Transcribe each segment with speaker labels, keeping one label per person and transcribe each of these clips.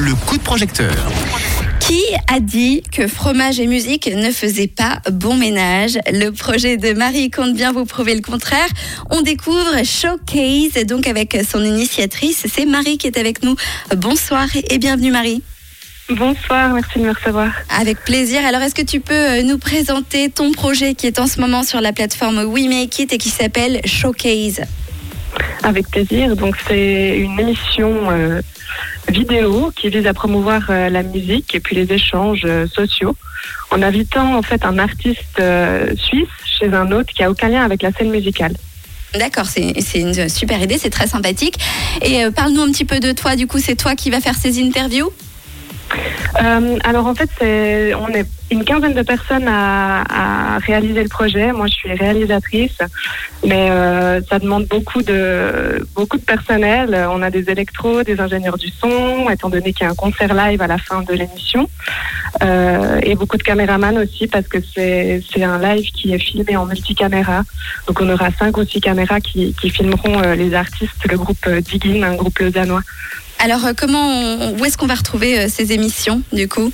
Speaker 1: le coup de projecteur.
Speaker 2: Qui a dit que fromage et musique ne faisaient pas bon ménage? Le projet de Marie compte bien vous prouver le contraire. On découvre Showcase, donc avec son initiatrice. C'est Marie qui est avec nous. Bonsoir et bienvenue Marie.
Speaker 3: Bonsoir, merci de me recevoir.
Speaker 2: Avec plaisir. Alors, est-ce que tu peux euh, nous présenter ton projet qui est en ce moment sur la plateforme We Make It et qui s'appelle Showcase?
Speaker 3: Avec plaisir. Donc, c'est une émission euh, vidéo qui vise à promouvoir euh, la musique et puis les échanges sociaux en invitant en fait un artiste suisse chez un autre qui a aucun lien avec la scène musicale.
Speaker 2: D'accord, c'est une super idée, c'est très sympathique. Et parle-nous un petit peu de toi, du coup, c'est toi qui vas faire ces interviews?
Speaker 3: Euh, alors en fait, on est une quinzaine de personnes à, à, réaliser le projet. Moi, je suis réalisatrice, mais euh, ça demande beaucoup de beaucoup de personnel. On a des électros, des ingénieurs du son, étant donné qu'il y a un concert live à la fin de l'émission, euh, et beaucoup de caméramans aussi parce que c'est un live qui est filmé en multicaméra. Donc on aura cinq ou six caméras qui, filmeront euh, les artistes, le groupe Diggin, un groupe lausannois.
Speaker 2: Alors, comment, où est-ce qu'on va retrouver ces émissions, du coup?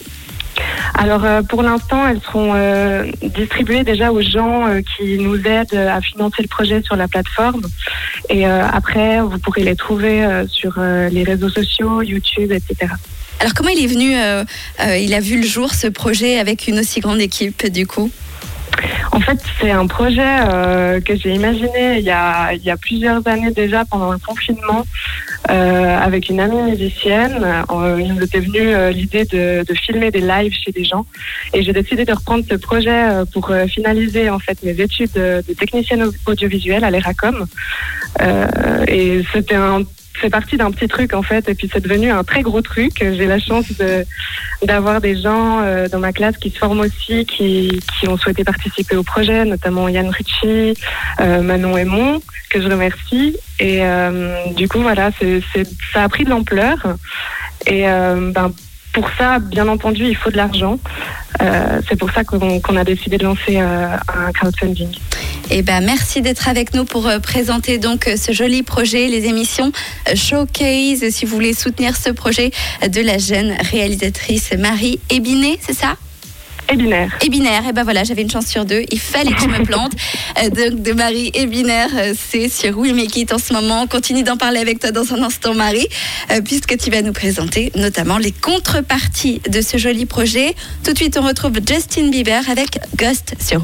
Speaker 3: Alors euh, pour l'instant, elles seront distribuées déjà aux gens qui nous aident à financer le projet sur la plateforme. Et après, vous pourrez les trouver sur les réseaux sociaux, YouTube, etc.
Speaker 2: Alors comment il est venu, il a vu le jour ce projet avec une aussi grande équipe du coup?
Speaker 3: En fait, c'est un projet euh, que j'ai imaginé il y, a, il y a plusieurs années déjà pendant le confinement euh, avec une amie musicienne. Euh, il nous était venu euh, l'idée de, de, filmer des lives chez des gens et j'ai décidé de reprendre ce projet euh, pour finaliser en fait mes études de, de technicienne audiovisuelle à l'ERACOM. et c'était un c'est parti d'un petit truc en fait et puis c'est devenu un très gros truc. J'ai la chance de d'avoir des gens euh, dans ma classe qui se forment aussi, qui, qui ont souhaité participer au projet, notamment Yann Ritchie, euh, Manon Aymon, que je remercie. Et euh, du coup voilà, ça a pris de l'ampleur et ben pour ça, bien entendu, il faut de l'argent. Euh, c'est pour ça qu'on, a décidé de lancer euh, un crowdfunding.
Speaker 2: Eh ben, merci d'être avec nous pour euh, présenter donc ce joli projet, les émissions Showcase. Si vous voulez soutenir ce projet de la jeune réalisatrice Marie Ebinet, c'est ça?
Speaker 3: Et binaire.
Speaker 2: Et binaire. Et ben voilà, j'avais une chance sur deux. Il fallait que je me plante. donc de Marie et binaire, c'est sur We Make It en ce moment. On continue d'en parler avec toi dans un instant, Marie, puisque tu vas nous présenter notamment les contreparties de ce joli projet. Tout de suite, on retrouve Justin Bieber avec Ghost sur